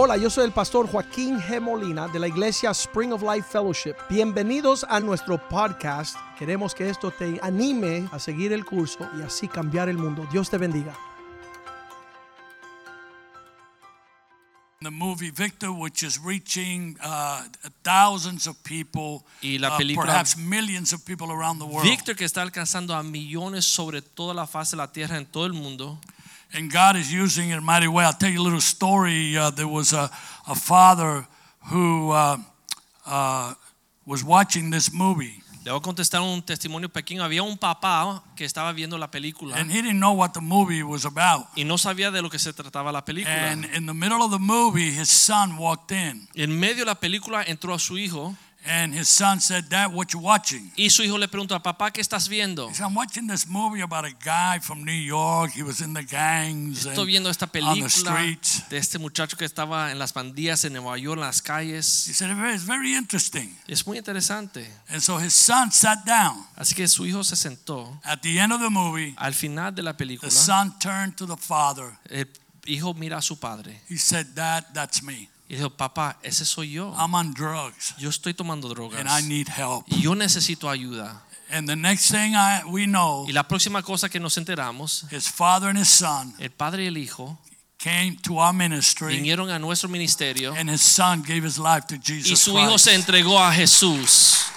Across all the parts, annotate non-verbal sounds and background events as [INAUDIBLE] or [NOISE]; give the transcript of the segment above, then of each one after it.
Hola, yo soy el pastor Joaquín G. Molina de la iglesia Spring of Life Fellowship. Bienvenidos a nuestro podcast. Queremos que esto te anime a seguir el curso y así cambiar el mundo. Dios te bendiga. The movie Victor, which is reaching uh, thousands of people, Y la uh, película- perhaps millions of people around the world. Víctor que está alcanzando a millones sobre toda la faz de la tierra en todo el mundo. And God is using it mighty well. I'll tell you a little story. Uh, there was a, a father who uh, uh, was watching this movie, Le voy a contestar un testimonio pequeño. Había un papá que estaba viendo la película and he didn't know what the movie was about. y no sabía de lo que se trataba la película. And in the middle of the movie, his son walked in, En medio de la película entró a su hijo and his son said, "Dad, what you watching?" y su hijo le preguntó, papá, ¿qué estás viendo? He said, "I'm watching this movie about a guy from New York. He was in the gangs Estoy viendo esta película de este muchacho que estaba en las pandillas en Nueva York, en las He calles. said, "It's very interesting." Es muy interesante. And so his son sat down. Así que su hijo se sentó. At the end of the movie, Al final de la película, the son turned to the father. el hijo mira a su padre He said, Dad, that's me. Y dijo, papá, ese soy yo. I'm on drugs Yo estoy tomando drogas. and I need help. y yo necesito ayuda. And the next thing I, we know, Y la próxima cosa que nos enteramos, his father and his son el padre y el hijo came to our ministry, vinieron a nuestro ministerio and his son gave his life to y Jesus su hijo Christ. se entregó a Jesús.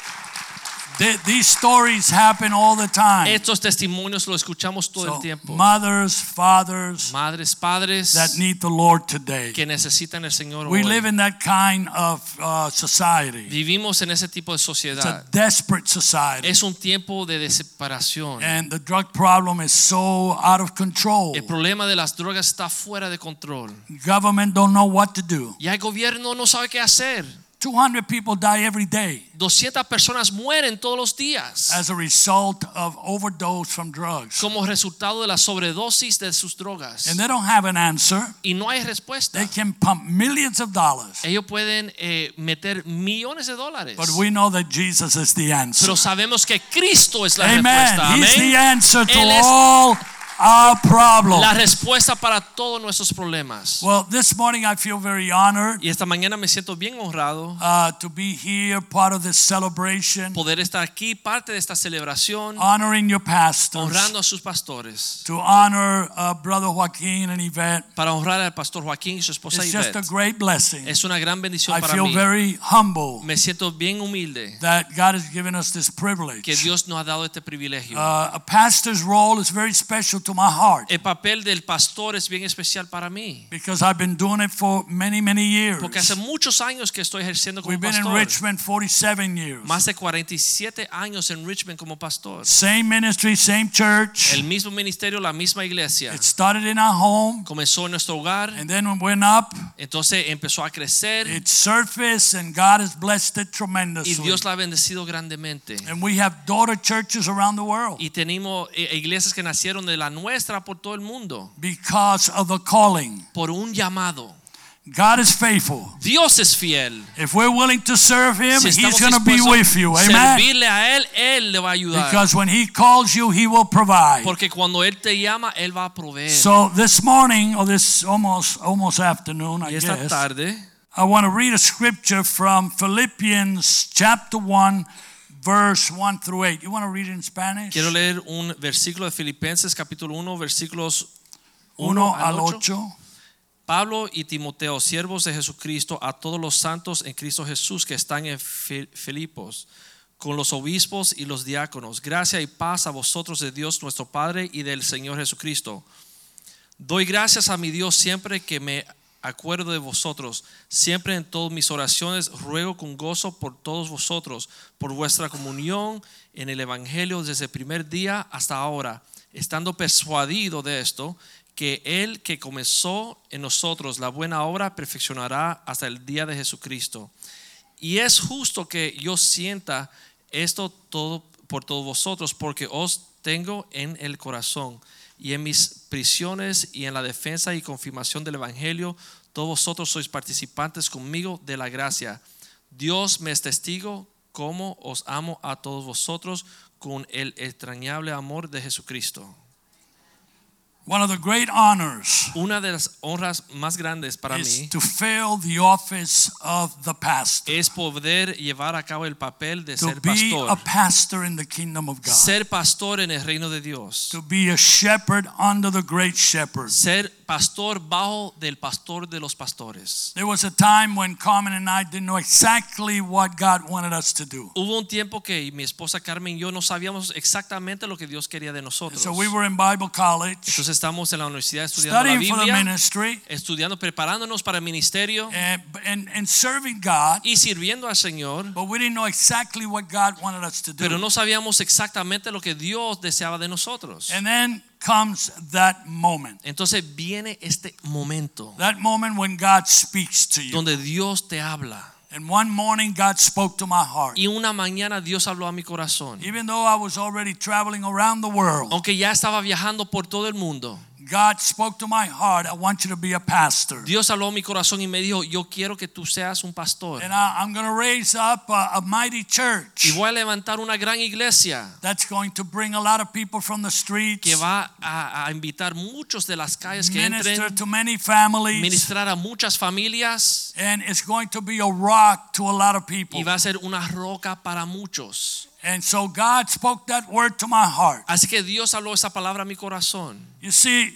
Th- These stories happen all the time. Estos testimonios los escuchamos todo So, el tiempo. mothers, fathers Madres, padres that need the Lord today. que necesitan el Señor We hoy. live in that kind of uh, society. Vivimos en ese tipo de sociedad. It's a desperate society. Es un tiempo de desesperación. And the drug problem is so out of control. El problema de las drogas está fuera de control. Government don't know what to do. Y el gobierno no sabe qué hacer. 200 people die every day 200 personas mueren todos los días as a result of overdose from drugs. como resultado de la sobredosis de sus drogas. And they don't have an answer. Y no hay respuesta. They can pump millions of dollars. Ellos pueden eh, meter millones de dólares. But we know that Jesus is the answer. Pero sabemos que Cristo es la Amen. respuesta. He's the answer to Él all our problems. La respuesta para todos nuestros problemas. Well, this morning I feel very honored Y esta mañana me siento bien honrado uh, to be here, part of this celebration, poder estar aquí, parte de esta celebración, honoring your pastors, honrando a sus pastores. to honor uh, Brother Joaquin and Yvette. Para honrar al pastor Joaquín y su esposa It's just a great blessing. Es una gran bendición I para feel mí. very humble Me siento bien humilde that God has given us this privilege. que Dios nos ha dado este privilegio. Uh, a pastor's role is very special to my heart El papel del pastor es bien especial para mí. because I've been doing it for many, many years. Porque hace muchos años que estoy ejerciendo como We've been in. Richmond 47 years. Más de 47 años en Richmond como pastor. Same ministry, same church. El mismo ministerio, la misma iglesia. It started in our home Comenzó en nuestro hogar, and then went up. entonces empezó a crecer It surfaced and God has blessed it tremendously. y. Dios la ha bendecido grandemente. And we have daughter churches around the world Y tenemos eh, iglesias que nacieron de la nuestra por todo el mundo because of the calling. por un llamado. God is faithful. Dios es fiel. If we're willing to serve Him, Si He's going to be with you. Amen. servirle a él, él le va a ayudar. Because when He calls you, He will provide. Porque cuando él te llama, él va a proveer. So this morning, or this almost almost afternoon, I guess, tarde I want to read a scripture from Philippians chapter 1, verse 1 through 8. You want to read it in Spanish? quiero leer un versículo de Filipenses capítulo 1 versículos 1 1 al al 8. 8. Pablo y Timoteo, siervos de Jesucristo, a todos los santos en Cristo Jesús que están en Fi- Filipos, con los obispos y los diáconos. Gracia y paz a vosotros de Dios nuestro Padre y del Señor Jesucristo. Doy gracias a mi Dios siempre que me acuerdo de vosotros. Siempre en todas mis oraciones ruego con gozo por todos vosotros, por vuestra comunión en el Evangelio desde el primer día hasta ahora, estando persuadido de esto, que el que comenzó en nosotros la buena obra perfeccionará hasta el día de Jesucristo. Y es justo que yo sienta esto todo por todos vosotros, porque os tengo en el corazón y en mis prisiones y en la defensa y confirmación del Evangelio, todos vosotros sois participantes conmigo de la gracia. Dios me es testigo como os amo a todos vosotros con el extrañable amor de Jesucristo. One of the great honors Una de las honras más grandes para is mí to fill the office of the pastor. es poder llevar a cabo el papel de To ser be a pastor. pastor in the kingdom of God. Ser pastor en el reino de Dios. To be a shepherd under the great shepherd. Ser pastor bajo del pastor de los pastores. There was a time when Carmen and I didn't know exactly what God wanted us to do. Hubo un tiempo que mi esposa Carmen y yo no sabíamos exactamente lo que Dios quería de nosotros. so we were in Bible college, Entonces estamos en la universidad estudiando la studying for the Biblia, ministry, estudiando, preparándonos para el ministerio and, and, and serving God, y sirviendo al Señor, but we didn't know exactly what God wanted us to do. pero no sabíamos exactamente lo que Dios deseaba de nosotros. And then comes that moment. Entonces viene este momento That moment when God speaks to you. donde Dios te habla. And one morning God spoke to my heart. Y una mañana Dios habló a mi corazón. Even though I was already traveling around the world, Aunque ya estaba viajando por todo el mundo, God spoke to my heart, I want you to be a pastor. Dios habló a mi corazón y me dijo, yo quiero que tú seas un pastor. And I, I'm going to raise up a, a mighty church Y voy a levantar una gran iglesia that's going to bring a lot of people from the streets. que va a, a invitar muchos de las calles que minister entren, to many families, ministrar a muchas familias and it's going to be a rock to a lot of people. y va a ser una roca para muchos. And so God spoke that word to my heart. Así que Dios habló esa palabra a mi corazón. You see,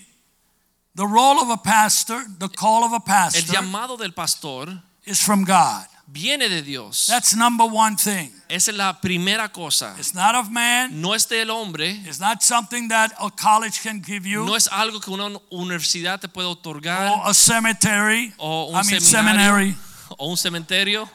the role of a pastor, the call of a El pastor, llamado del pastor is from God. viene de Dios. That's number one thing. Esa es la primera cosa. It's not of man. No es del hombre, It's not something that a college can give you no es algo que una universidad te puede otorgar or a cemetery. o un I mean, seminario seminary. o un cementerio.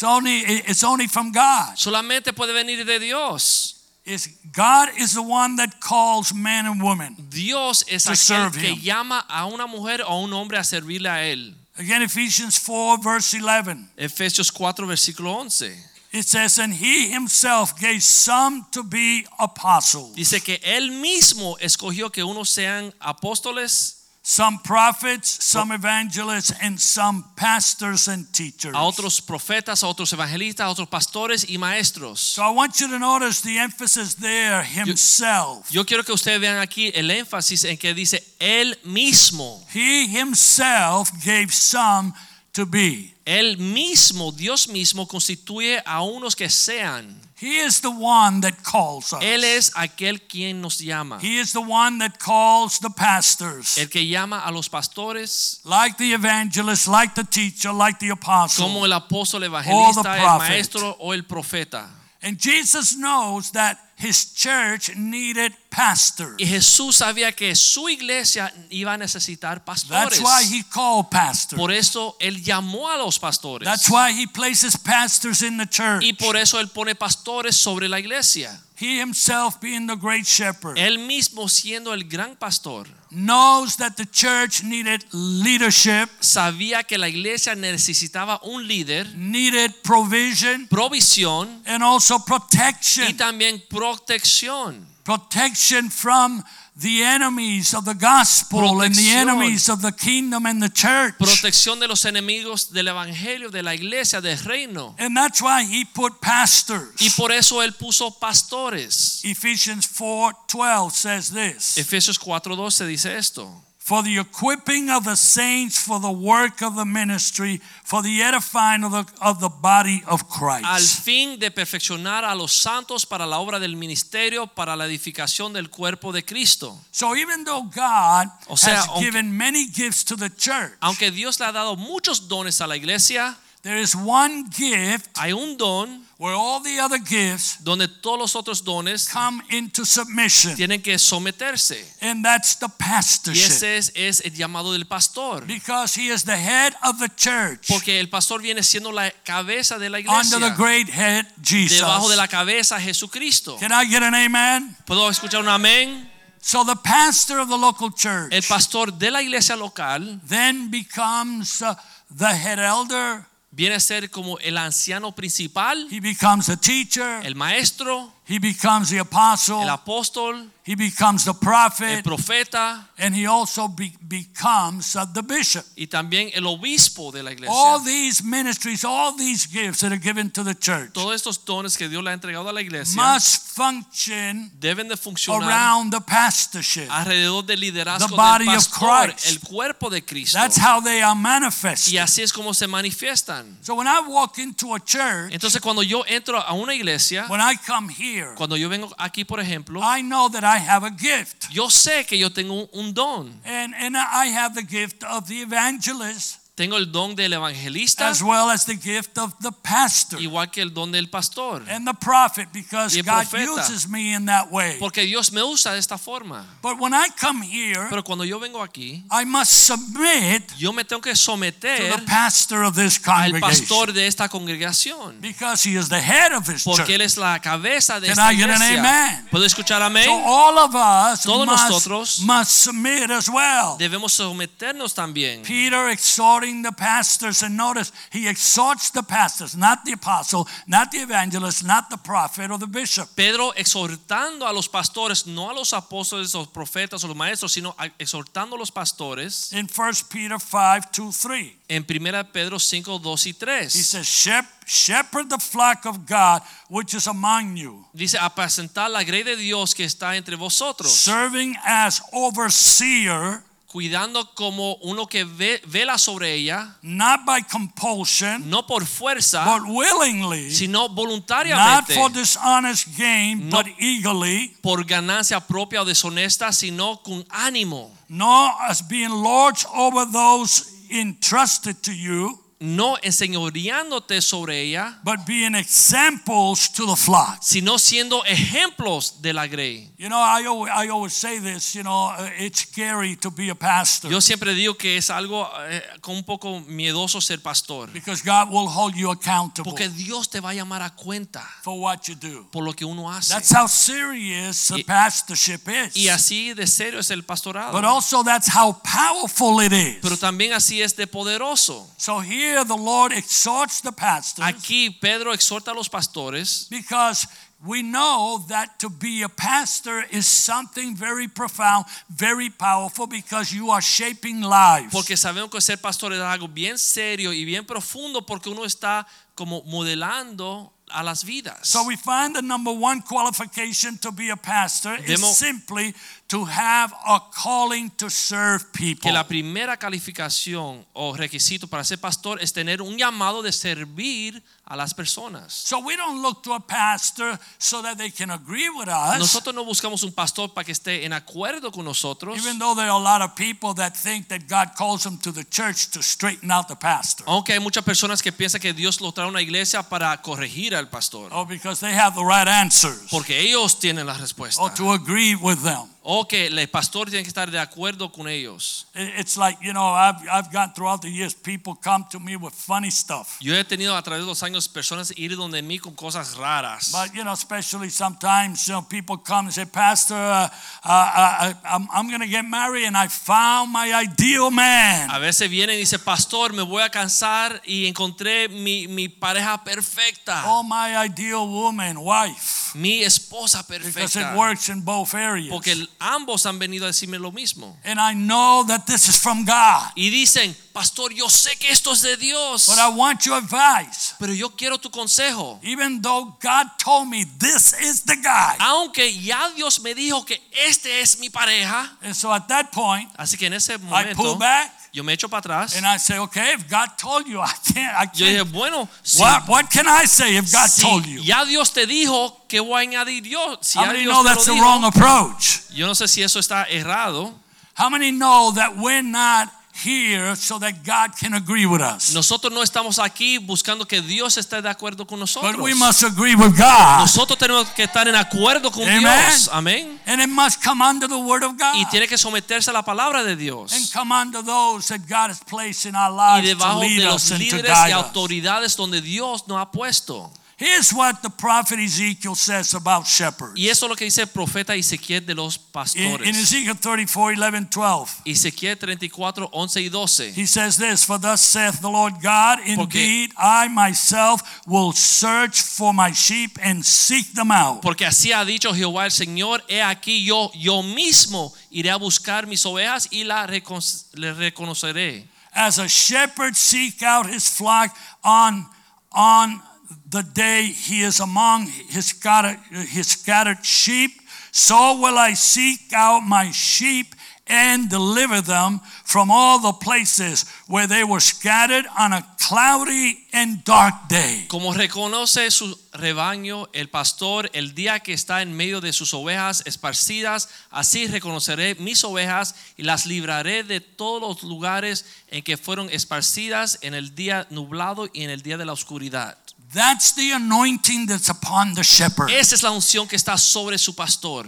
It's only it's only from God. Solamente puede venir de Dios. It's God is the one that calls man and woman. Dios es To aquel que him. llama a una mujer o a un hombre a servirle a él. Again, Ephesians 4, verse 11. Efesios 4 versículo 11. It says, And he himself gave some to be apostles, Dice que él mismo escogió que unos sean apóstoles, some prophets, some evangelists, and some pastors and teachers. a otros profetas, a otros evangelistas, a otros pastores y maestros. So I want you to notice the emphasis there, himself. Yo quiero que ustedes vean aquí el énfasis en que dice él mismo. He himself gave some to be. Él mismo, Dios mismo, constituye a unos que sean. He is the one that calls us. Él es aquel quien nos llama. He is the one that calls the pastors, El que llama a los pastores like the evangelist, like the teacher, like the apostle. como el apóstol, evangelista, the el maestro o el profeta. And Jesus knows that his church needed pastors. Y Jesús sabía que su iglesia iba a necesitar pastores. That's why he called pastors. Por eso él llamó a los pastores. That's why he places pastors in the church. Y por eso él pone pastores sobre la iglesia. He himself, being the great shepherd, Él mismo siendo el gran pastor, knows that the church needed leadership, sabía que la iglesia necesitaba un líder, needed provision, provisión and also y protection. también protección. Protection from the enemies of the gospel and the enemies of the kingdom and the church. Protección de los enemigos del evangelio, de la iglesia, del reino. And that's why he put pastors. Y por eso él puso pastores. Ephesians 4:12 says this. Efesios 4:12 dice esto. For the equipping of the saints for the work of the ministry, for the edifying of the, of the body of Christ. Al fin de perfeccionar a los santos para la obra del ministerio, para la edificación del cuerpo de Cristo. So even though God O sea, has aunque- given many gifts to the church, Aunque Dios le ha dado muchos dones a la iglesia, there is one gift hay un don where all the other gifts donde todos los otros dones come into submission, tienen que someterse. and that's the Y pastorship. ese es, es el llamado del pastor. Because he is the head of the church Porque el pastor viene siendo la cabeza de la iglesia. under the great head Jesus. Debajo de la cabeza Jesucristo. Can I get an amen? ¿Puedo escuchar un amén? So the pastor of the local church El pastor de la iglesia local then becomes uh, the head elder, viene a ser como el anciano principal, he becomes a teacher, el maestro, he becomes the apostle, el apóstol he becomes the el prophet, profeta and he also be- becomes the bishop. y también el obispo de la iglesia. All these ministries, all these gifts that are given to the church Todos estos dones que Dios le ha entregado a la iglesia must function deben de funcionar around the pastorship. alrededor del liderazgo The body del of pastor, Christ. el cuerpo de Cristo. That's how they are manifested. Y así es como se manifiestan. So when I walk into a church, Entonces cuando yo entro a una iglesia, when I come here, cuando yo vengo aquí, por ejemplo, I know that I have a gift. yo sé que yo tengo un, don. And, and I have the gift of the evangelist Tengo el don del evangelista, as well as the gift of the pastor igual que el don del pastor. and the prophet because God uses me in that way. Porque Dios me usa de esta forma. But when I come here, Pero cuando yo vengo aquí, I must submit yo me tengo que to someter the pastor of this al congregation pastor de esta congregación. because he is the head of his Porque Él es la cabeza de Can esta I get an iglesia. amen? ¿Puedo escuchar So amén? all of us Todos must, nosotros must submit as well. Debemos someternos también. Peter exhorting the pastors, and notice he exhorts the pastors, not the apostle, not the evangelist, not the prophet or the bishop. Pedro exhortando a los pastores, no a los apóstoles, los profetas o los maestros, sino exhortando a los pastores In 1 Peter 5 2 3, en 1 Pedro 5, 2 y he says, "Shep- Shepherd the flock of God which is among you, Dice, apacentar la grey de Dios que está entre vosotros, serving as overseer, cuidando como uno que ve- vela sobre ella, not by compulsion, no por fuerza, but willingly, sino not voluntariamente, for dishonest gain, No. but eagerly, por ganancia propia o deshonesta, sino con ánimo, nor as being lords over those entrusted to you, no enseñoreándote sobre ella, but being examples to the flock. sino siendo ejemplos de la grey. You know, I always, I always say this, you know, uh, it's scary to be a pastor Yo siempre digo que es algo eh, con un poco miedoso ser pastor, because God will hold you accountable porque Dios te va a llamar a cuenta for what you do. por lo que uno hace. That's how serious the Y- pastorship is. Y así de serio es el pastorado. But also that's how powerful it is. Pero también así es de poderoso. So here the Lord exhorts the pastors Aquí Pedro exhorta a los pastores because we know that to be a pastor is something very profound, very powerful because you are shaping lives. porque sabemos que ser pastor es algo bien serio y bien profundo porque uno está como modelando a las vidas. So we find the number one qualification to be a pastor Demo- is simply to have a calling to serve people. que la primera calificación o requisito para ser pastor es tener un llamado de servir a las personas. So we don't look to a pastor so that they can agree with us. Nosotros no buscamos un pastor para que esté en acuerdo con nosotros. Even though there are a lot of people that think that God calls them to the church to straighten out the pastor. Aunque hay muchas personas que piensan que Dios lo trae a una iglesia para corregir al pastor. Oh, because they have the right answers. Porque ellos tienen la respuesta. Or to agree with them. O que el pastor tiene que estar de acuerdo con ellos. It's like, you know, I've, I've got throughout the years, people come to me with funny stuff. Yo he tenido a través de los años personas ir donde mí con cosas raras. But you know, especially sometimes you know, people come and say, Pastor, uh, uh, uh, I'm, I'm going to get married and I found my ideal man. A veces vienen y dice, pastor, me voy a cansar y encontré mi, mi pareja perfecta, Oh, my ideal woman, wife. mi esposa Because it perfecta. works in both areas. Porque ambos han venido a decirme lo mismo. And I know that this is from God. Y dicen, pastor, yo sé que esto es de Dios, But I want your advice. pero yo quiero tu consejo. Even though God told me this is the guy. Aunque ya Dios me dijo que este es mi pareja, And so at that point, así que en ese I pull back yo me echo para atrás. and I say, okay, if God told you, [LAUGHS] I can't, I Yo dije, can't. bueno, si, What, what can I say if God si told you? ya Dios te dijo, ¿qué voy a añadir yo? Si How many Dios know that's the dijo, wrong approach? Yo no sé si eso está errado. How many know that we're not here so that God can agree with us? Nosotros no estamos aquí buscando que Dios esté de acuerdo con nosotros. But we must agree with God. Nosotros tenemos que estar en acuerdo con Amen. Dios. Amén. And it must come under the word of God. Y tiene que someterse a la palabra de And Dios. come under those that God has placed in our Y lives to debajo lead de us los and to líderes y autoridades donde Dios nos ha puesto. Here's what the prophet Ezekiel says about shepherds. Y eso es lo que dice el profeta Ezequiel de los In, pastores. in Ezekiel 34, 11, 12. Ezequiel 34, 11 y 12. He says this, For thus saith the Lord God, Indeed, I myself will search for my sheep and seek them out. Porque así ha dicho Jehová el Señor, he aquí yo, yo mismo iré a buscar mis ovejas y las recon- le reconoceré. As a shepherd seek out his flock on, on the day he is among his scattered, his scattered sheep, so will I seek out my sheep and deliver them from all the places where they were scattered on a cloudy and dark day. Como reconoce su rebaño el pastor el día que está en medio de sus ovejas esparcidas, así reconoceré mis ovejas y las libraré de todos los lugares en que fueron esparcidas en el día nublado y en el día de la oscuridad. That's the anointing that's upon the shepherd. Esa es la unción que está sobre su pastor.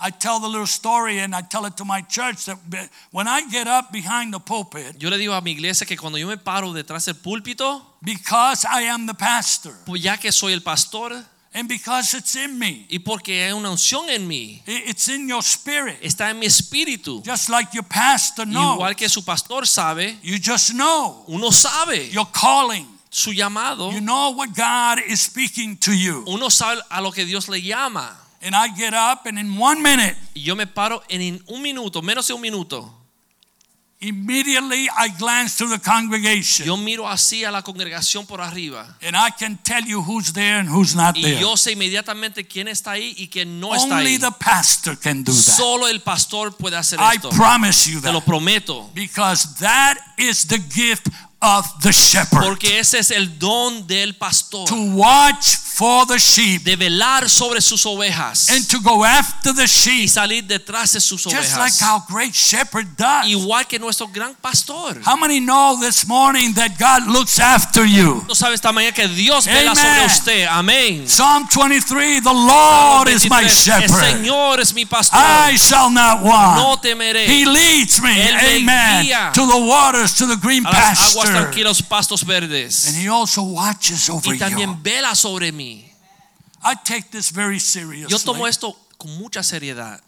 I tell the little story and I tell it to my church that when I get up behind the pulpit, Yo le digo a mi iglesia que cuando yo me paro detrás del púlpito, because I am the pastor pues ya que soy el pastor and because it's in me, y porque hay una unción en mí, it's in your spirit, está en mi espíritu. just like your pastor knows. Igual que su pastor sabe, You just know uno sabe your calling. Su llamado, You know what God is speaking to you. uno sabe a lo que Dios le llama. And I get up and in one minute, yo me paro en un minuto, menos de un minuto. immediately I glance to the congregation Yo miro así a la congregación por arriba. and I can tell you who's there and who's not Y there. yo sé inmediatamente quién está ahí y quién no está Only ahí. the pastor can do that. Solo el pastor puede hacer I esto. promise you Te lo that. prometo. Because that is the gift of the shepherd. Porque ese es el don del pastor. To watch for the sheep De velar sobre sus ovejas. and to go after the Y sheep. salir detrás de sus Just like ovejas. our great shepherd does. Igual que nuestro gran pastor. How many know this morning that God looks after you? No sabe esta mañana que Dios vela Amen. sobre usted. Amén. Psalm 23 The Lord is my 23, El shepherd. Señor es mi pastor. I shall not No want. temeré. He leads me, Él amen, to the waters, to the green las aguas pasture. tranquilos, pastos verdes. And He also watches over Y también you. vela sobre mí. I take this very Yo tomo seriously. esto con mucha seriedad.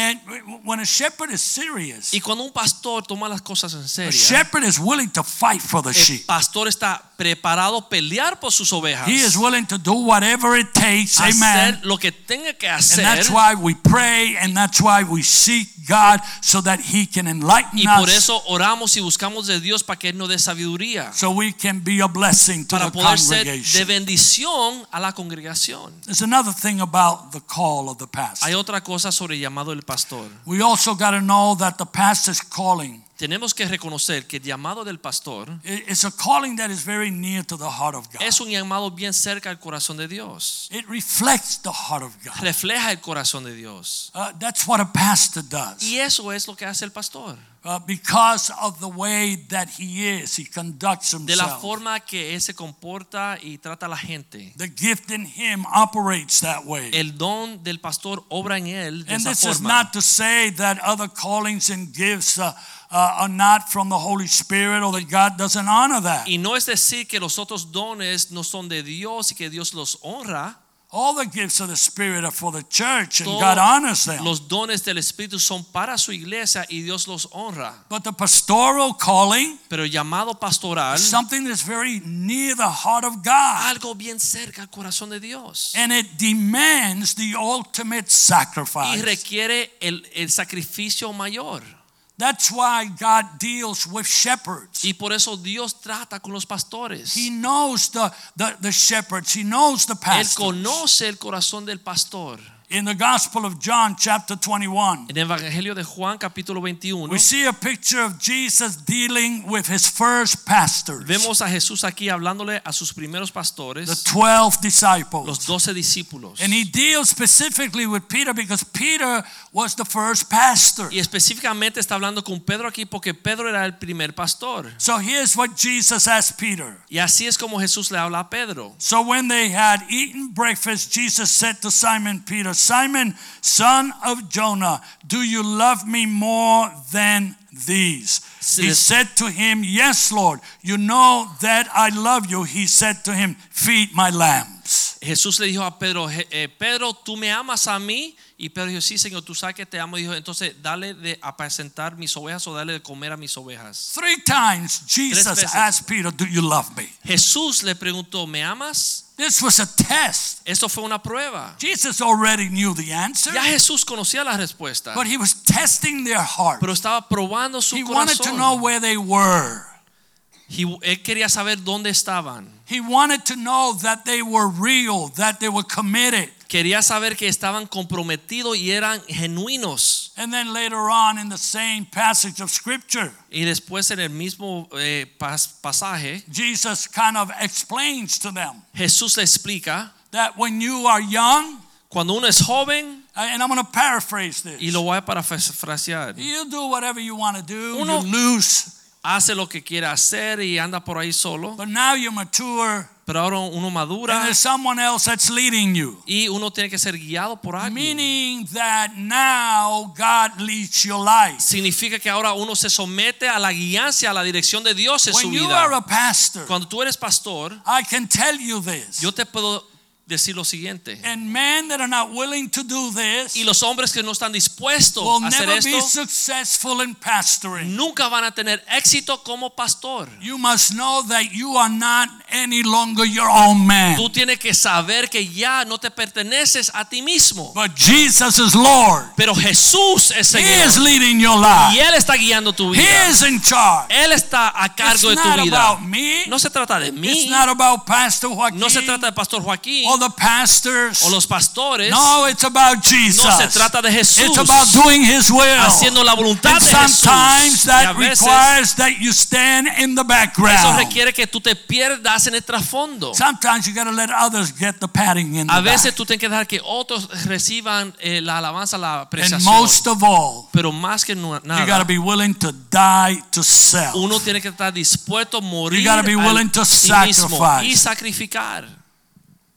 And when a shepherd is serious, Y cuando un pastor toma las cosas en a serio, shepherd is willing to fight for the el sheep. pastor está preparado a pelear por sus ovejas. He is willing to do whatever it takes, hacer amen. lo que tenga que And hacer. that's why we pray and that's why we seek God so that He can enlighten Y por us eso oramos y buscamos de Dios para que Él nos dé sabiduría. so we can be a blessing to Para the poder ser de congregation. bendición a la congregación. There's another thing about the call of the pastor. Hay otra cosa sobre el llamado del pastor. We also got to know that the pastor's calling Tenemos que reconocer que el llamado del pastor i- is a calling that is very near to the heart of God. es un llamado bien cerca al corazón de Dios. It reflects the heart of God. Refleja el corazón de Dios. Uh, that's what a pastor does. Y eso es lo que hace el pastor. Uh, because of the way that he is, he conducts De la himself. forma que Él se comporta y trata a la gente. The gift in him operates that way. El don del pastor obra en él de And esa this is forma. not to say that other callings and gifts uh, uh, are not from the Holy Spirit or that God doesn't honor that. Y no es decir que los otros dones no son de Dios y que Dios los honra. All the gifts of the Spirit are for the church and Todos God honors them. Los dones del Espíritu son para su iglesia y Dios los honra. But the pastoral calling Pero el llamado pastoral, is something that's very near the heart of God. algo bien cerca al corazón de Dios. And it demands the ultimate Y sacrifice. requiere el, el sacrificio mayor. That's why God deals with shepherds. Y por eso Dios trata con los pastores. He knows the, the, the shepherds. He knows the pastors. Él conoce el corazón del pastor. In the Gospel of John, chapter 21, En el Evangelio de Juan capítulo 21 we see a picture of Jesus dealing with his first pastors, vemos a Jesús aquí hablándole a sus primeros pastores. the 12 disciples. los doce discípulos. And he deals specifically with Peter because Peter was the first pastor. Y específicamente está hablando con Pedro aquí porque Pedro era el primer pastor. So here's what Jesus asked Peter. Y así es como Jesús le habla a Pedro. So when they had eaten breakfast, Jesus said to Simon Peter, Simon, son of Jonah, do you love me more than these? He said to him, Yes, Lord, you know that I love you. He said to him, Feed my lambs. Jesús le dijo a Pedro, eh, Pedro, ¿tú me amas a mí? Y Pedro dijo, sí, Señor, tú sabes que te amo. Y dijo, entonces dale de apacentar mis ovejas o dale de comer a mis ovejas. Three times Jesus asked Peter, Do you love me? Jesús le preguntó, ¿me amas? This was a test. Esto fue una prueba. Jesus already knew the answer, Ya Jesús conocía la respuesta, but he was testing their heart. pero estaba probando su He wanted to know where they were. He- él quería saber dónde estaban. He wanted to know that they were real, that they were committed. Quería saber que estaban comprometidos y eran genuinos. And then later on in the same passage of scripture, Y después en el mismo eh, pas- pasaje, Jesus kind of explains to them Jesús le explica, that when you are young, cuando uno es joven, and I'm going to paraphrase this, y lo voy a parafrasear, you do whatever you want to do, Uno- you lose. hace lo que quiere hacer y anda por ahí solo, But now you're mature, pero ahora uno and madura there's someone else that's leading you. y uno tiene que ser guiado por alguien. Meaning that now God leads your life. Significa que ahora uno se somete a la guianza, a la dirección de Dios en su When you are vida. a pastor, Cuando tú eres pastor, I can tell you this. yo te puedo decir lo siguiente. And men that are not willing to do this Y los hombres que no están dispuestos will a hacer never be esto, successful in pastoring. nunca van a tener éxito como pastor. You must know that you are not any longer your own man. Tú tienes que saber que ya no te perteneces a ti mismo. But Jesus is Lord. Pero Jesús es He is Señor. leading your Y life. Él está guiando tu He vida. is in charge. Él está a It's cargo de not tu vida. about me. No se trata de It's mí. not about Pastor No se trata de Pastor Joaquín the pastors. o los pastores. No, it's about Jesus. No se trata de Jesús. It's about doing His will. Haciendo la voluntad And de Jesús. sometimes Y a that veces requires that you stand in the eso background. requiere que tú te pierdas en el trasfondo. Sometimes you got to let others get the patting in A the veces back. tú tienes que dejar que otros reciban eh, la alabanza, la And apreciación. most of all, Pero más que nu- you got to nada, be willing to die to self. uno tiene que estar dispuesto a morir You gotta be willing to sacrifice. y sacrificar.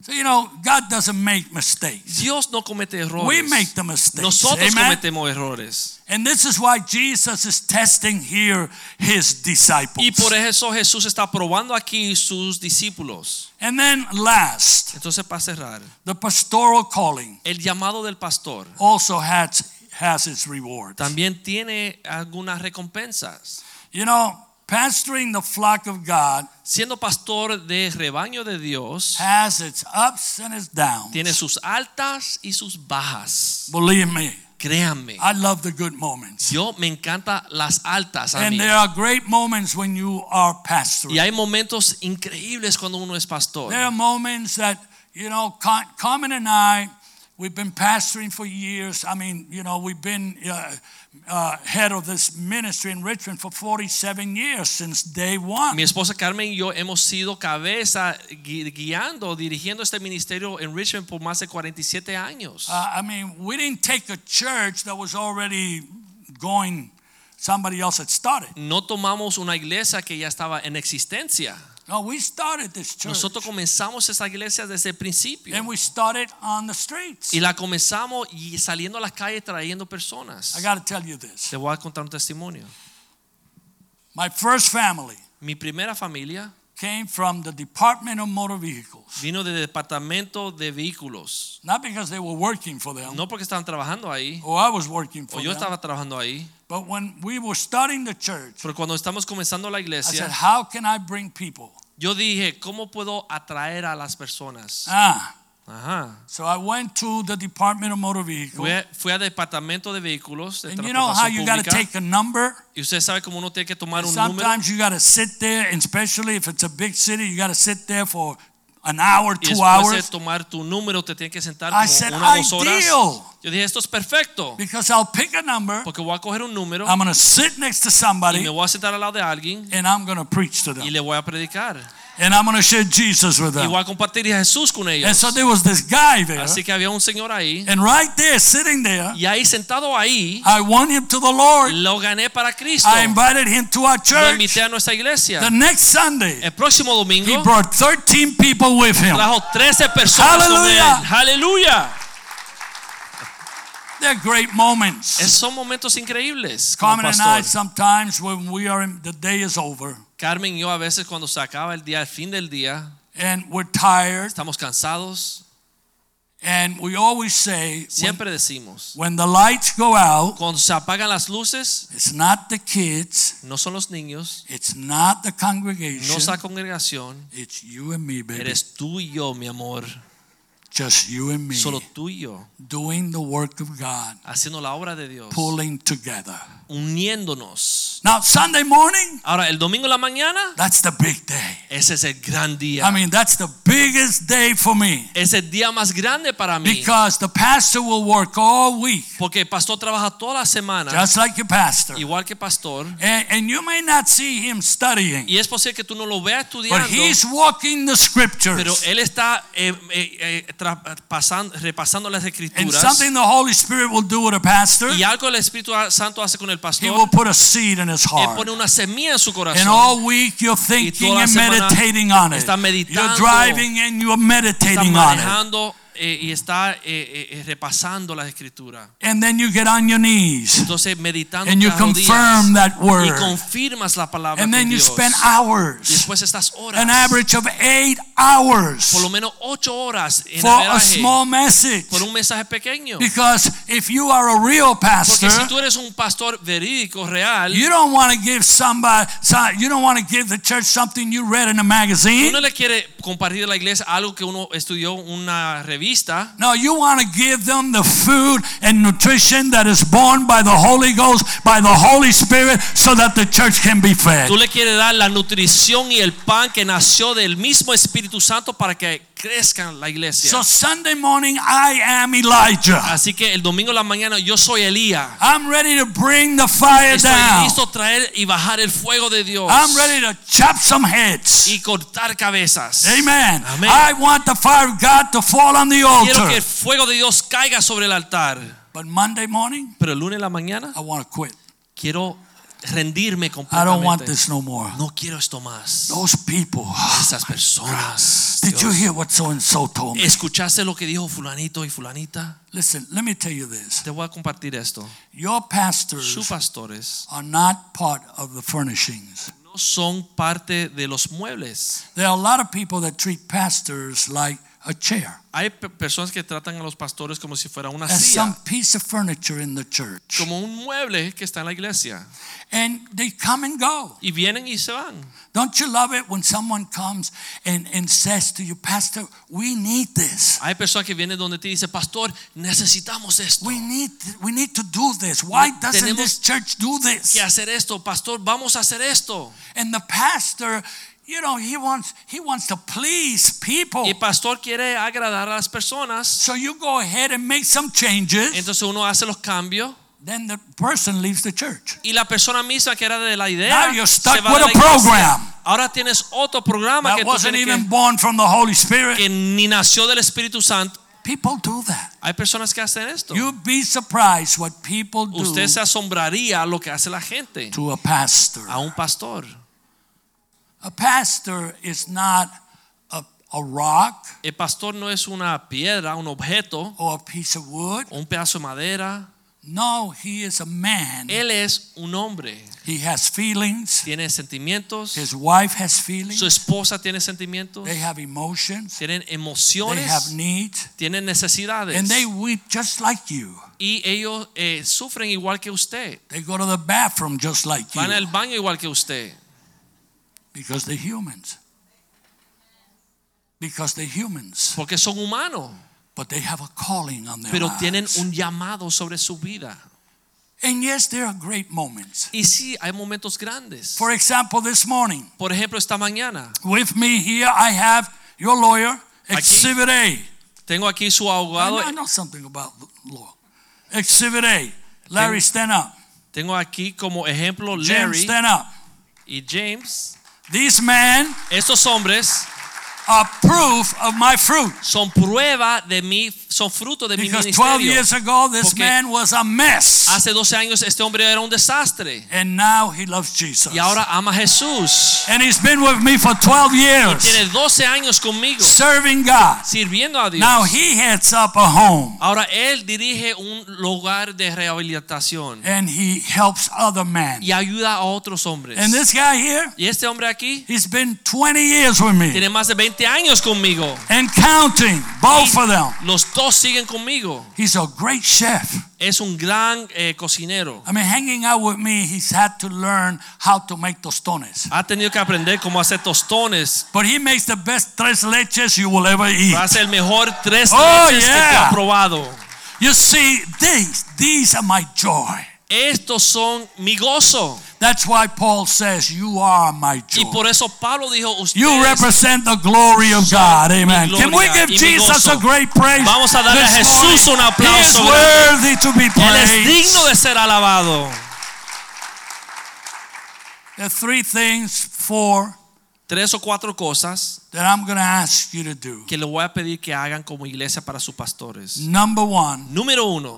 So you know, God doesn't make mistakes. Dios no comete errores. We make the mistakes. Nosotros Amen? cometemos errores. And this is why Jesus is testing here his disciples. Y por eso Jesús está probando aquí sus discípulos. And then last, Entonces, para cerrar, the pastoral calling el llamado del pastor also has has its rewards. también tiene algunas recompensas. You know, pastoring the flock of God Siendo pastor de rebaño de Dios, has its ups and its downs. tiene sus altas y sus bajas. Believe me, Créanme, I love the good moments. yo me encanta las altas a And mí. there are great moments when you are pastoring. Y hay momentos increíbles cuando uno es pastor. There are moments that, you know, Carmen and I, we've been pastoring for years. I mean, you know, we've been uh, uh, head of this ministry in Richmond for 47 years since day one. Mi esposa Carmen y yo hemos sido cabeza gui- guiando, dirigiendo este ministerio en Richmond por más de 47 años. Uh, I mean, we didn't take a church that was already going, somebody else had started. No tomamos una iglesia que ya estaba en existencia. No, we started this church. Nosotros comenzamos esa iglesia desde el principio. And we started on the streets. Y la comenzamos y saliendo a las calles trayendo personas. I got to tell you this. Te voy a contar un testimonio. My first family Mi primera familia came from the Department of Motor Vehicles. vino del departamento de vehículos. Not because they were working for them, No porque estaban trabajando ahí, or I was working for o yo them. estaba trabajando ahí, But when we were starting the church, pero cuando estamos comenzando la iglesia, I said, How can I bring people? yo dije, ¿cómo puedo atraer a las personas? Ah, Ajá. so I went to the Department of Motor Vehicles. Fui, fui al departamento de vehículos de And you know how transportación you got to pública. take a number? Y usted sabe cómo uno tiene que tomar un número. Sometimes you got to sit there, and especially if it's a big city, you got to sit there for an hour, Y two después de hours, tomar tu número, te tienes que sentar I como said, una o dos horas. "Ideal." Yo dije, esto es perfecto. because I'll pick a number, Porque voy a coger un número I'm sit next to y somebody, me voy a sentar al lado de alguien and I'm to preach to y them. le voy a predicar. And I'm going to share Jesus with Y them. voy a compartir a Jesús con ellos. And so there was this guy there, Así que había un señor ahí. and right there, sitting there, Y ahí sentado ahí, I won him to the Lord. lo gané para Cristo. I invited him to our church. Lo invité a nuestra iglesia. The next Sunday, El próximo domingo, he brought 13 people with him. trajo 13 personas con él. Aleluya. Aleluya. They're great moments. Es- son momentos increíbles. Carmen and I, sometimes when we are in, the day is over, Carmen y yo a veces cuando se acaba el día, al fin del día, and we're tired. estamos cansados. And we always say, when, Siempre decimos, when the lights go out, cuando se apagan las luces, it's not the kids, no son los niños, it's not the no congregation, es la congregación, it's you and me, baby. eres tú y yo, mi amor. Just you and me Solo tú y yo, doing the work of God, haciendo la obra de Dios, pulling together. Uniéndonos. Now, Sunday morning, Ahora, el domingo en la mañana, that's the big day. ese es el gran día. I mean, that's the biggest day for me Es el día más grande para mí. because the pastor will work all week, Porque el pastor trabaja toda la semana, just like your pastor. igual que pastor. And, and you may not see him studying, Y es posible que tú no lo veas but estudiando, he's walking the pero scriptures. él está eh, eh, eh, pasando- repasando las And escrituras. something the Holy Spirit will do with a pastor, Y algo el Espíritu Santo hace con el he will put a seed in his él heart. pone una semilla en su corazón. And all week you're thinking and meditating on it. está meditando, You're driving and you're meditating on it. Eh, y está eh, eh, repasando las escrituras. And then you get on your knees Entonces meditando and you confirm that y word. confirmas la palabra And then you Dios. spend Y hours, después estas horas, an average of eight por hours lo menos ocho horas en for a small message. por un mensaje pequeño. Because if you are a real Porque pastor, si tú eres un pastor verídico, real, you don't want to give somebody, so- you don't want to give the church something you read in a magazine. no le compartir a la iglesia algo que uno estudió una revista. No, you want to give them the food and nutrition that is born by the Holy Ghost, by the Holy Spirit, so that the church can be fed. Tú le quieres dar la nutrición y el pan que nació del mismo Espíritu Santo para que crezca la iglesia. So Sunday morning, I am Elijah. Así que el domingo en la mañana yo soy Elías. I'm ready to bring the fire Estoy down. listo a traer y bajar el fuego de Dios I'm ready to chop some heads. y cortar cabezas. Amen. Amén. I want the fire of God to fall on the Quiero que el fuego de Dios caiga sobre el altar. But Monday morning, Pero el lunes en la mañana I want to quit. quiero rendirme I don't want completamente. this no more. No quiero esto más. Those people. Esas personas. Did you hear what so and so told me? ¿Escuchaste lo que dijo fulanito y fulanita? Listen, let me tell you this. Te voy a compartir esto. Your Sus pastors pastores are not part of the furnishings. no son parte de los muebles. There are a lot of people that treat pastors like a chair, Hay pe- personas que tratan a los pastores como si fuera una as some piece of furniture in the church. como un mueble que está en la iglesia. And they come and go. Y vienen y se van. Don't you love it when someone comes and, and says to you, Pastor, we need this. Hay personas que vienen donde te dicen, pastor, necesitamos esto. We need we need to do this. Why doesn't Tenemos this church do this? que hacer esto, pastor, vamos a hacer esto. And the pastor, you know, he wants he wants to please people. Y el pastor quiere agradar a las personas. So you go ahead and make some changes. Entonces uno hace los cambios Then the person leaves the church. y la persona misma que era de la idea Now you're stuck se va with a program. Ahora tienes otro programa que That tú wasn't even que, born from the Holy Spirit. que ni nació del Espíritu Santo. People do that. Hay personas que hacen esto. You'd be surprised what people do Usted se asombraría lo que hace la gente to a pastor. a un pastor. A pastor is not a, a rock El pastor no es una piedra, un objeto, or a piece of wood. o un pedazo de madera. No, he is a man. Él es un hombre. He has feelings. Tiene sentimientos. His wife has Su feelings. esposa tiene sentimientos. They have emotions. Tienen They have emociones. needs. Tienen necesidades. And they weep just like you. Y ellos eh, sufren igual que usted. They go to the bathroom just like Van al you. baño igual que usted. Because they're humans. Because they're humans. Porque son humanos. But they have a calling on their Pero lives. tienen un llamado sobre su vida. And yes, there are great moments. Y sí, hay momentos grandes. For example, this morning, Por ejemplo, esta mañana with me here, I have your lawyer, Exhibit A. tengo aquí su I abogado. know, I know something about law. Exhibit A. Larry, stand up. Tengo aquí como ejemplo Larry stand up. y James. These men Estos hombres are proof of my fruit. son prueba de mi, son fruto de mi Because 12 years ago, this man was a mess. Hace 12 años este hombre era un desastre And now he loves Jesus. y ahora ama a Jesús. And he's been with me for 12 years, Tiene 12 años conmigo serving God. sirviendo a Dios. Now he heads up a home Ahora él dirige un lugar de rehabilitación and he helps other men. y ayuda a otros hombres. And this guy here, Y este hombre aquí he's been 20 years with me. tiene más de 20 20 años conmigo. and counting, both of them. Los dos siguen conmigo. He's a great chef. Es un gran eh, cocinero. I mean, hanging out with me, he's had to learn how to make tostones. Ha tenido que aprender cómo hacer tostones. But he makes the best tres leches you will ever eat. Hace el mejor tres Oh, leches que yeah. has probado. You see, these, these are my joy. Estos son mi gozo. That's why Paul says, You are my Y joy. por eso Pablo dijo, You ustedes represent the glory of God. Amen. Can we give y Jesus a great praise? Vamos a darle a Jesús un aplauso He is worthy to be Él es digno de praised. ser alabado. There are three things, four, Tres o cuatro cosas that I'm going to ask you to do. que le voy a pedir que hagan como iglesia para sus pastores. Number one, Número uno,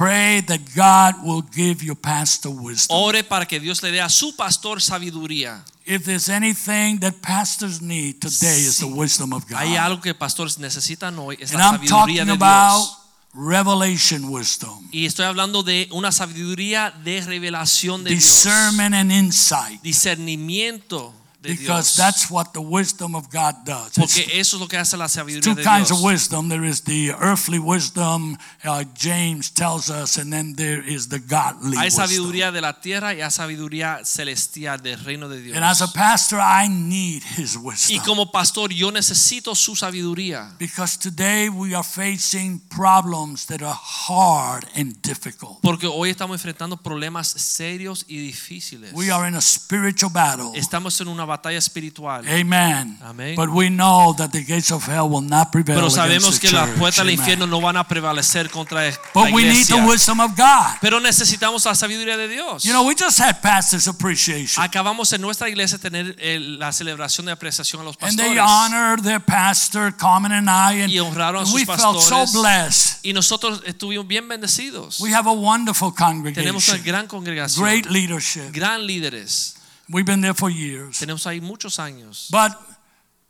pray that God will give your pastor wisdom. ore para que Dios le dé a su pastor sabiduría. If there's anything that pastors need today, is the wisdom of God. Hay algo que pastores necesitan hoy, es And la I'm sabiduría talking de about Dios. revelation wisdom, Y estoy hablando de una sabiduría de revelación de Dios. discernment and insight, Discernimiento de because Dios. that's what the wisdom of God does. It's eso es lo que hace la sabiduría two de kinds of wisdom. There is the earthly wisdom, uh, James tells us, and then there is the godly Hay wisdom. sabiduría de la tierra y hay sabiduría celestial del reino de Dios. And as a pastor, I need his wisdom. Y wisdom. como pastor yo necesito su sabiduría. Because today we are facing problems that are hard and difficult. Porque hoy estamos enfrentando problemas serios y difíciles. We are in a spiritual battle. Estamos en una batalla espiritual. Amen. Amén. But we know that the gates of hell will not prevail Pero sabemos the que las puertas del infierno no van a prevalecer contra la But we need the iglesia. wisdom of God. Pero necesitamos la sabiduría de Dios. You know, we just had pastors appreciation. Acabamos en nuestra iglesia tener la celebración de apreciación a los And they pastores. honored their pastor, Carmen and I, and Y honraron a sus we felt so pastores. blessed. Y nosotros estuvimos bien bendecidos. We have a wonderful Tenemos una congregation, gran congregación. great leadership. Gran líderes. We've been there for years. Tenemos ahí muchos años. But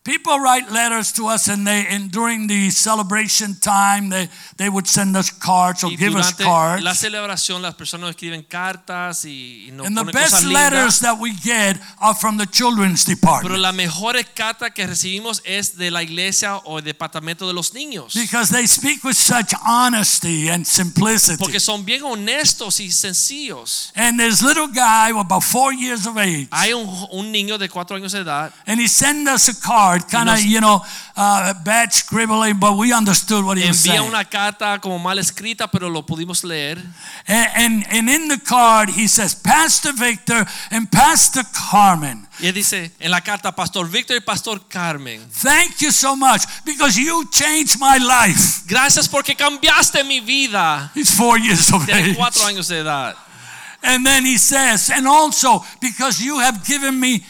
people write letters to us, and they and during the celebration time, they they would send us cards or Y give us cards. la celebración las personas escriben cartas y, y nos And the best letters lindas. that we get are from the children's Pero department las mejores cartas que recibimos es de la iglesia o el departamento de los niños. because they speak with such honesty and simplicity. Porque son bien honestos y sencillos. And this little guy, about four years of age, Hay un, un niño de cuatro años de edad and he sent us a card, kind of, you know, uh, bad scribbling, but we understood what he was envía saying. una carta como mal escrita, pero lo pudimos leer. And, and, and in the card, he says, Pastor Victor and Pastor Carmen, Y él dice en la carta, Pastor Víctor y Pastor Carmen, thank you so much because you changed my life. gracias porque cambiaste mi vida. He's four years of Tiene cuatro años de edad. And then he says, and also because you have given me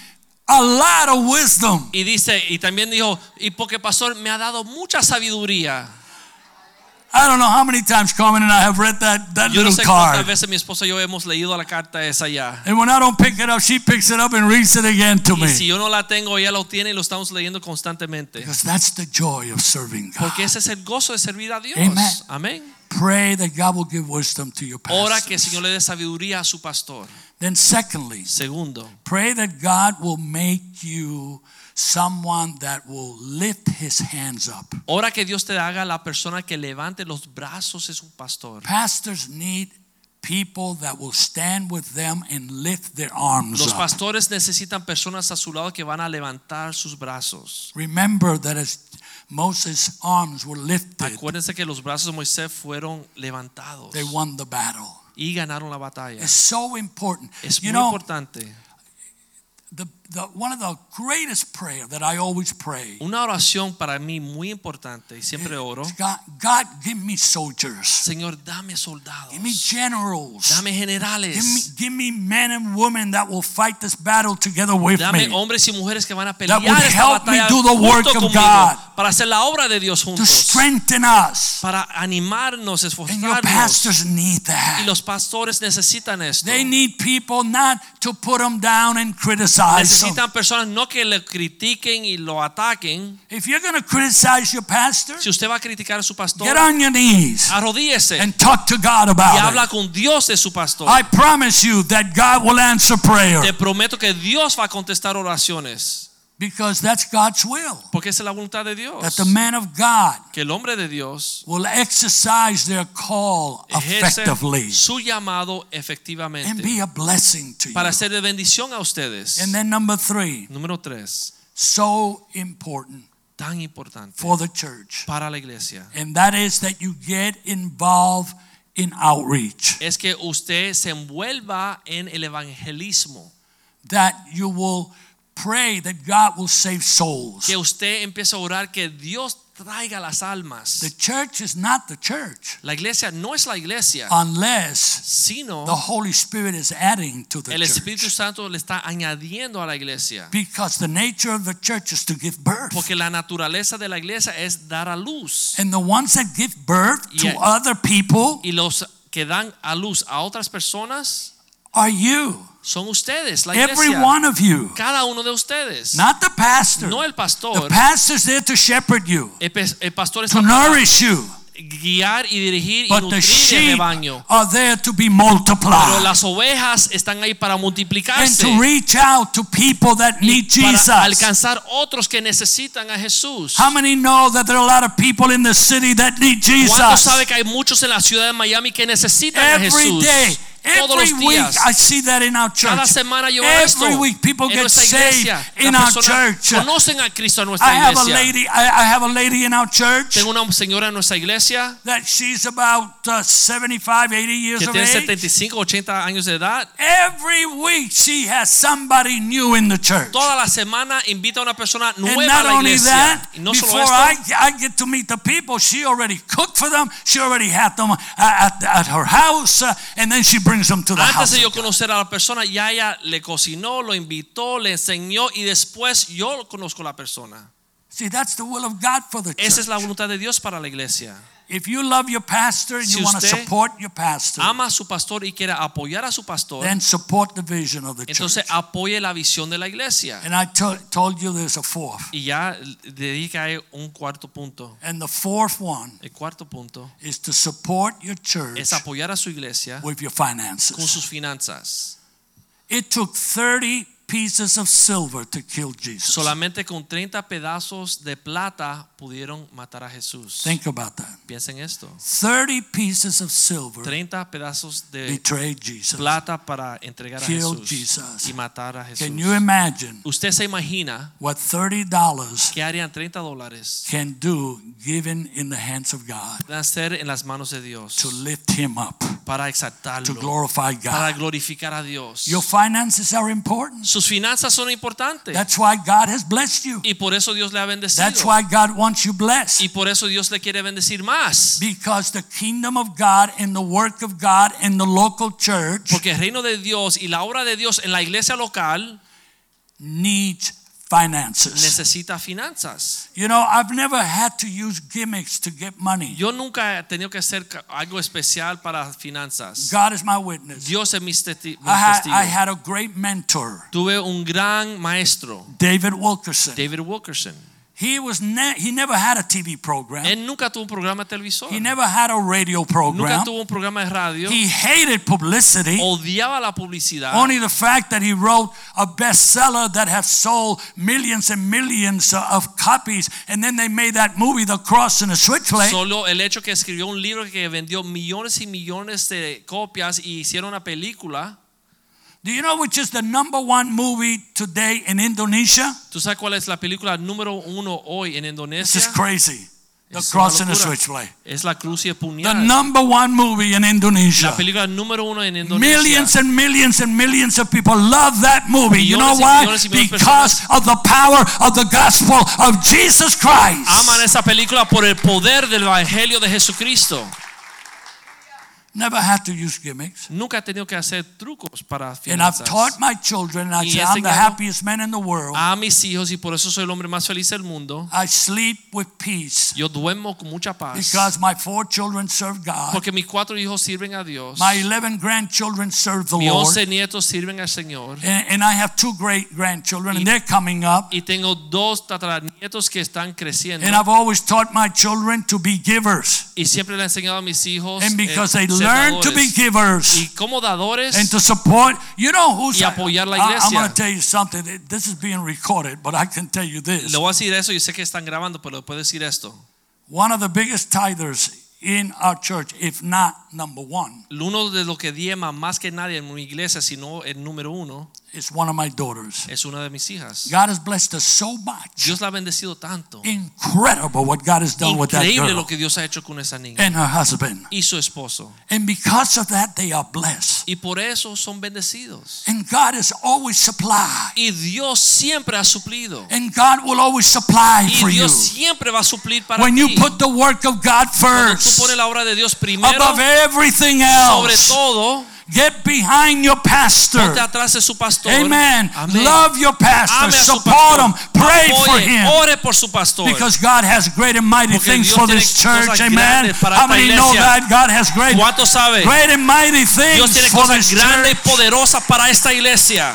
a lot of wisdom. Y dice, y también dijo, y porque Pastor me ha dado mucha sabiduría. I don't know how many times Carmen and I have read that, that Yo no little sé cuántas card. veces mi esposa y yo hemos leído la carta esa ya. And when I don't pick it up, she picks it up and reads it again to Y me. si yo no la tengo, ella lo tiene y lo estamos leyendo constantemente. Because that's the joy of serving God. Porque ese es el gozo de servir a Dios. Amen. Amén. Pray that God will give wisdom to your Ora que el pastor. Señor le dé sabiduría a su pastor. Then secondly, Segundo, pray that God will make you someone that will lift his hands up. ora que Dios te haga la persona que levante los brazos es un pastor. Pastors need people that will stand with them and lift their arms Los up. pastores necesitan personas a su lado que van a levantar sus brazos. Remember that as Moses' arms were lifted, Acuérdense que los brazos de Moisés fueron levantados they won the battle. Y ganaron la batalla. It's so important. Es you muy know, importante. the, the, one of the greatest prayer that I always pray Una oración para mí muy importante y siempre oro. God, God, give me soldiers. Señor, dame soldados. Give me generals. Dame Give me, generales. give me men and women that will fight this battle together with Dame me. hombres y mujeres que van a That pelear would esta help me do the work of conmigo God. para hacer la obra de Dios juntos. To strengthen us. Para animarnos, esforzarnos. And your pastors need that. Y los pastores necesitan esto. They need people not to put them down and criticize. Necesitan personas no que le critiquen y lo ataquen. If you're going to criticize your pastor, Si usted va a criticar a su pastor, get on your knees arrodíese and talk to God y about habla it. con Dios de su pastor. I promise you that God will answer prayer. Te prometo que Dios va a contestar oraciones. Because that's God's will. Porque esa es la voluntad de Dios. That the man of God Que el hombre de Dios will exercise their call effectively su llamado and efectivamente be a blessing to you. para ser de bendición a ustedes. And then number three, Número tres, so important tan importante for the church. para la iglesia And that is that you get involved in outreach. es que usted se envuelva en el evangelismo, That you will pray that God will save souls. que usted empiece a orar que Dios traiga las almas. The church is not the church La iglesia no es la iglesia, unless sino the Holy Spirit is adding to the el Espíritu church. Santo le está añadiendo a la iglesia. Because the nature of the church is to give birth. Porque la naturaleza de la iglesia es dar a luz. And the ones that give birth to other people Y los que dan a luz a otras personas are you. Son ustedes, la Every one of you. Cada uno de ustedes. Not the pastor. No el The pastor. pastor's there to shepherd you, El, pe- el pastor to está nourish you. guiar y dirigir y But the nutrir el rebaño. are there to be Pero las ovejas están ahí para and multiplicarse to reach out to people that y need para Jesus. alcanzar otros que necesitan a Jesús. How many know that there are a lot of people in the city that need ¿Cuántos Jesus? sabe que hay muchos en la ciudad de Miami que necesitan a Every Jesús? day, Todos every los week. I see that in our church. Cada semana yo veo esto Every week, people en get nuestra saved iglesia. in our church. conocen a Cristo en I nuestra have a lady. I, I have a lady in our church Tengo una señora en nuestra iglesia that she's about uh, 75, 80 years que of tiene age. 75, 80 años de edad. Every week, she has somebody new in the church. Toda la semana invita a una persona And nueva a not la only iglesia. that, y no solo before esto, I, I get to meet the people, she already cooked for them. She already had them uh, at, at her house, uh, and then she brings them to the antes de yo conocer a la persona, ya ella le cocinó, lo invitó, le enseñó y después yo conozco a la persona. See, that's the will of God for the church. Esa es la voluntad de Dios para la iglesia. If you love your pastor and Si you want to support your pastor, Ama a su pastor y quiere apoyar a su pastor, then support the vision of the entonces church. apoye la visión de la iglesia. And I to- told you there's a fourth. Y ya le dije que hay un cuarto punto. And the fourth one El cuarto punto is to support your church es apoyar a su iglesia with your finances. con sus finanzas. It took 30 pieces of silver to kill Jesus. Solamente con 30 pedazos de plata pudieron matar a Jesús. Think about that. Piensen esto. 30 pieces of silver 30 pedazos de betrayed Jesus. plata para entregar a Jesús Jesus. y matar a Jesús. Can you imagine Usted se imagina what $30 qué harían 30 dólares can do given in the hands of God hacer en las manos de Dios to lift him up, para exaltarlo. to glorify para glorificar a Dios. Your finances are important. Sus finanzas son importantes That's why God has blessed you. y por eso Dios le ha bendecido. That's why God wants you blessed. Y por eso Dios le quiere bendecir más. Because the kingdom of God and the work of God in the local church Porque el reino de Dios y la obra de Dios en la iglesia local needs finances. necesita finanzas. You know, I've never had to use gimmicks to get money. Yo nunca he tenido que hacer algo especial para finanzas. God is my witness. Dios es mi, testi- mi I had, testigo. I had a great mentor, Tuve un gran maestro, David Wilkerson. David Wilkerson. He was ne- he never had a TV program. Él nunca tuvo un programa televisor. He never had a radio program. Nunca tuvo un programa de radio. He hated publicity. Odiaba la publicidad. Only the fact that he wrote a bestseller that have sold millions and millions of copies, and then they made that movie, The Cross and the Switchblade. Solo el hecho que escribió un libro que vendió millones y millones de copias y hicieron una película. Do you know which is the number one movie today in Indonesia? ¿Tú sabes cuál es la película número uno hoy en Indonesia? This is crazy. The Cross and the. Switchblade. Es la cruz y el The number one movie in Indonesia. La película número uno en Indonesia. Millions and millions and millions of people love that movie. You know why? Because of the power of the gospel of Jesus Christ. Aman esa película por el poder del evangelio de Jesucristo. Never had to use gimmicks. Nunca he tenido que hacer trucos para And I've taught my children, I Y say, I'm the happiest man in the world. A mis hijos y por eso soy el hombre más feliz del mundo. I sleep with peace Yo duermo con mucha paz. because my four children serve God. Porque mis cuatro hijos sirven a Dios. My 11 grandchildren serve the Mis Lord. once nietos sirven al Señor. And, and I have two great grandchildren, and they're coming up. Y tengo dos tataranietos que están creciendo. And I've always taught my children to be givers. Y siempre le he enseñado a mis hijos And eh, because they ser ser learn to be givers Y como dadores, and to support. You know who's Y apoyar la I- I'm iglesia. going to tell you something. This is being recorded, but I can tell you this. le voy a decir eso, yo sé que están grabando, pero le puedo decir esto. One of the biggest tithers in our church, if not number one, Uno de los que diema más que nadie en mi iglesia, sino el número uno, is one of my daughters. es una de mis hijas. God has blessed us so much. Dios la ha bendecido tanto. Incredible what God has done with that Increíble girl lo que Dios ha hecho con esa niña and her husband. y su esposo. And because of that, they are blessed. Y por eso son bendecidos. And God has always supplied. Y Dios siempre ha suplido. And God will always supply Y for you. Dios siempre va a suplir para When you put the work of God first. Cuando tú pones la obra de Dios primero, above everything else. sobre todo, get behind your pastor. ponte atrás de su pastor. Amen. Amén. Love your pastor. Ame a su Support pastor. him. Pray for him. Ore por su pastor. Because God has great and mighty Porque things Dios for this church. Amen. How many know that God has great, great and mighty Dios things tiene for cosas this grandes y church? poderosas para esta iglesia.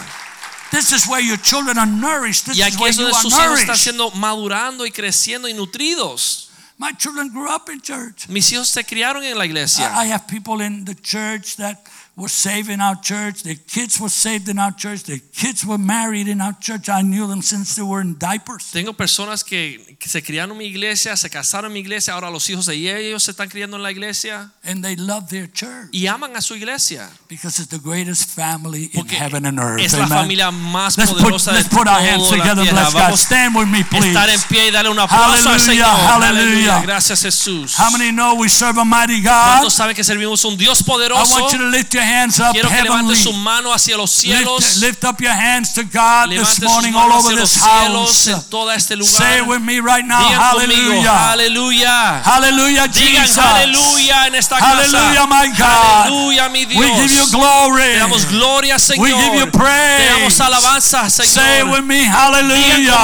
This is where your children are nourished. This Y is aquí where es you donde are sus hijos están nourished. siendo madurando y creciendo y nutridos. My children grew up in church. Mis hijos se criaron en la iglesia. I have people in the church that were saved in our church. Their kids were saved in our church. Their kids were married in our church. I knew them since they were in diapers. Tengo personas que, que se criaron en mi iglesia, se casaron en mi iglesia, ahora los hijos de ellos se están criando en la iglesia And they love their church y aman a su iglesia. because it's the greatest family in Porque heaven and earth. es la Amen. familia más Let's put, poderosa de let's put our hands la together tierra. bless God. Stand with me, please. estar en pie y darle un aplauso al Hallelujah, Señor. hallelujah. Gracias Jesús. How many know we serve a mighty God? ¿Cuántos saben que servimos un Dios poderoso? I want you to lift your hands up Quiero que levante heavenly. su mano hacia los cielos. Lift, lift up your hands to God Levante this sus morning all manos over this cielos en house. todo este lugar. Say it with me right now. Digan Hallelujah. aleluya. Hallelujah, Jesus. aleluya en esta casa. Hallelujah, my God. Aleluya, mi Dios. We give you glory. Te damos gloria, Señor. We give you Te damos praise. alabanza, Say Señor. with me. Hallelujah.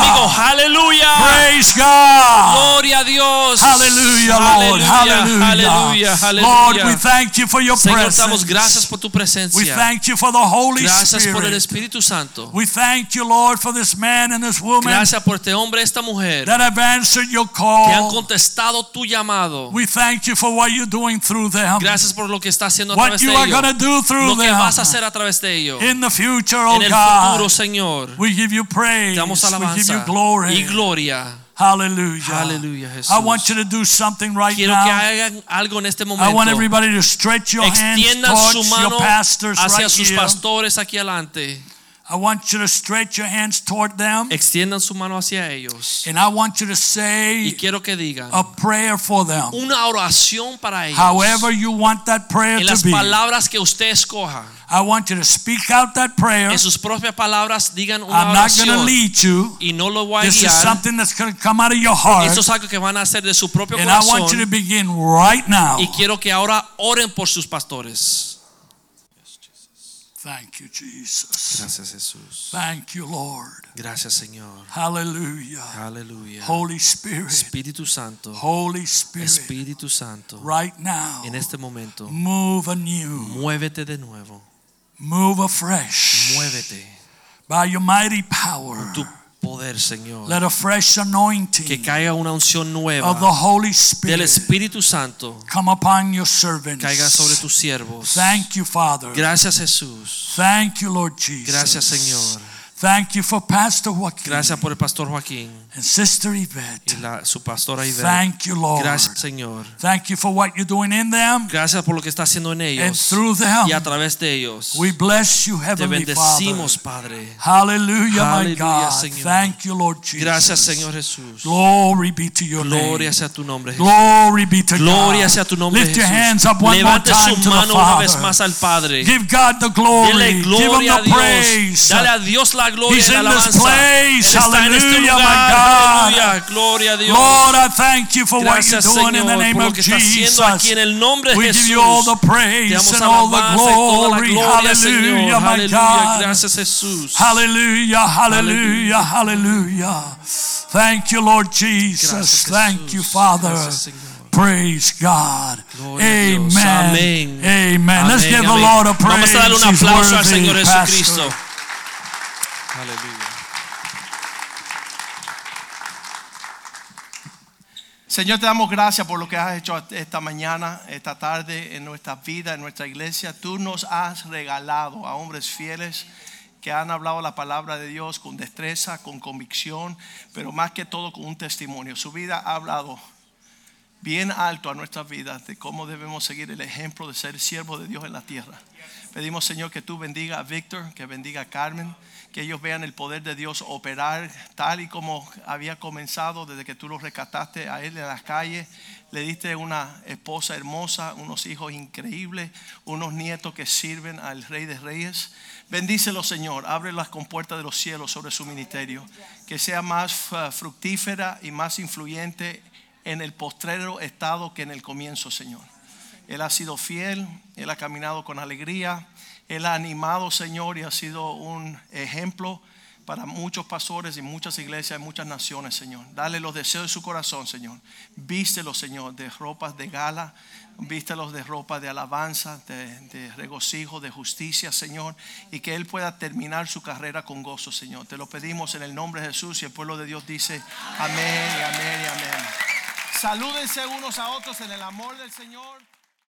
Praise God. Gloria a Dios. Hallelujah, Lord. Hallelujah. Lord, we thank you for your Señor, te damos presence. gracias por tu We thank you for the Holy Gracias por el Espíritu Santo. We thank you, Lord, for this man and this woman Gracias por este hombre, esta mujer that have answered your call. que han contestado tu llamado. We thank you for what you're doing through them. Gracias por lo que está haciendo a What través you de are going to do through Lo que them. vas a hacer a través de ellos. In the future, oh En el futuro, God. Señor. We give you praise. Te damos We give you alabanza glory. y gloria. Hallelujah. Aleluya, Jesús. I want you to do something right Quiero que now. hagan algo en este I want everybody to stretch your hands Extiendan su towards mano your pastors hacia right sus here. pastores aquí adelante. I want you to stretch your hands toward them. Extiendan su mano hacia ellos. And I want you to Y say quiero que digan a prayer for them. una oración para ellos. However you want that prayer En to las be. palabras que usted escoja. I want you to speak out that prayer. En sus propias palabras digan una I'm not going to oración. lead you. Y no lo voy a This is something that's going to come out of your heart. Esto es algo que van a hacer de su propio And I want you to corazón. begin right now. Y quiero que ahora oren por sus pastores. Thank you, Jesus. Gracias Jesús. Thank you, Lord. Gracias Señor. Hallelujah. Hallelujah. Holy Spirit. Espíritu Santo. Holy Spirit. Espíritu Santo. Right now. En este momento. Move anew. Muévete de nuevo. Move afresh. Muévete. By your mighty power. Tu poder, Señor. Let a fresh Que anointing caiga una unción of the nueva Holy del Spirit Espíritu Santo. come upon your servants. Caiga sobre tus siervos. Thank you, Father. Gracias Jesús. Thank you, Lord Jesus. Gracias Señor. Thank you for Pastor Joaquin Gracias por el pastor Joaquín and Sister Yvette. y la, su pastora Ivette. Thank you, Lord. Gracias Señor. Thank you for what you're doing in them Gracias por lo que está haciendo en and through them. y a través de ellos. We bless you, Te Heavenly bendecimos, Father. Padre. Hallelujah, my Aleluya, God. Señor. Thank you, Lord Jesus. Gracias Señor Jesús. Glory be to your Gloria name. sea tu nombre Jesús. Glory be to Gloria God. sea tu nombre Lift your hands up one more time su to the mano una vez Father. más al Padre. Give God the glory. Dele Give gloria a him the Dios. praise. Dale a Dios la gloria He's y la in this alabanza. place. Él está en este Hallelujah, my lugar. God. Aleluya. Gloria a Dios. Lord, I thank you for what you're Gracias doing in the name por lo of que haciendo aquí en Jesus. el nombre de We Jesús. give you all the Te praise damos and all the alabanza y toda la glory. gloria, Señor. Hallelujah, my Aleluya. God. Gracias Jesús. Hallelujah, hallelujah, hallelujah. Thank you, Lord Jesus. Gracias, Thank you, Father. Gracias, Señor. Praise God. Gloria a Dios. Amen. Amén. Amen. Let's give the. Lord a praise. Vamos a darle un aplauso al Señor. Jesucristo. Aleluya. Señor, te damos gracias por lo que has hecho esta mañana, esta tarde en nuestra vida, en nuestra iglesia. Tú nos has regalado a hombres fieles que han hablado la palabra de Dios con destreza, con convicción, pero más que todo con un testimonio. Su vida ha hablado bien alto a nuestras vidas de cómo debemos seguir el ejemplo de ser siervo de Dios en la tierra. Pedimos, Señor, que tú bendiga a Víctor, que bendiga a Carmen, que ellos vean el poder de Dios operar tal y como había comenzado desde que tú los rescataste a él en las calles. Le diste una esposa hermosa, unos hijos increíbles, unos nietos que sirven al Rey de Reyes. Bendícelo, Señor. Abre las compuertas de los cielos sobre su ministerio. Que sea más uh, fructífera y más influyente en el postrero estado que en el comienzo, Señor. Él ha sido fiel, Él ha caminado con alegría, Él ha animado, Señor, y ha sido un ejemplo para muchos pastores y muchas iglesias y muchas naciones, Señor. Dale los deseos de su corazón, Señor. Vístelos, Señor, de ropas de gala, vístelos de ropa de alabanza, de, regocijo, de justicia, Señor, y que Él pueda terminar su carrera con gozo, Señor. Te lo pedimos en el nombre de Jesús y el pueblo de Dios dice amén y amén y amén. Salúdense unos a otros en el amor del Señor.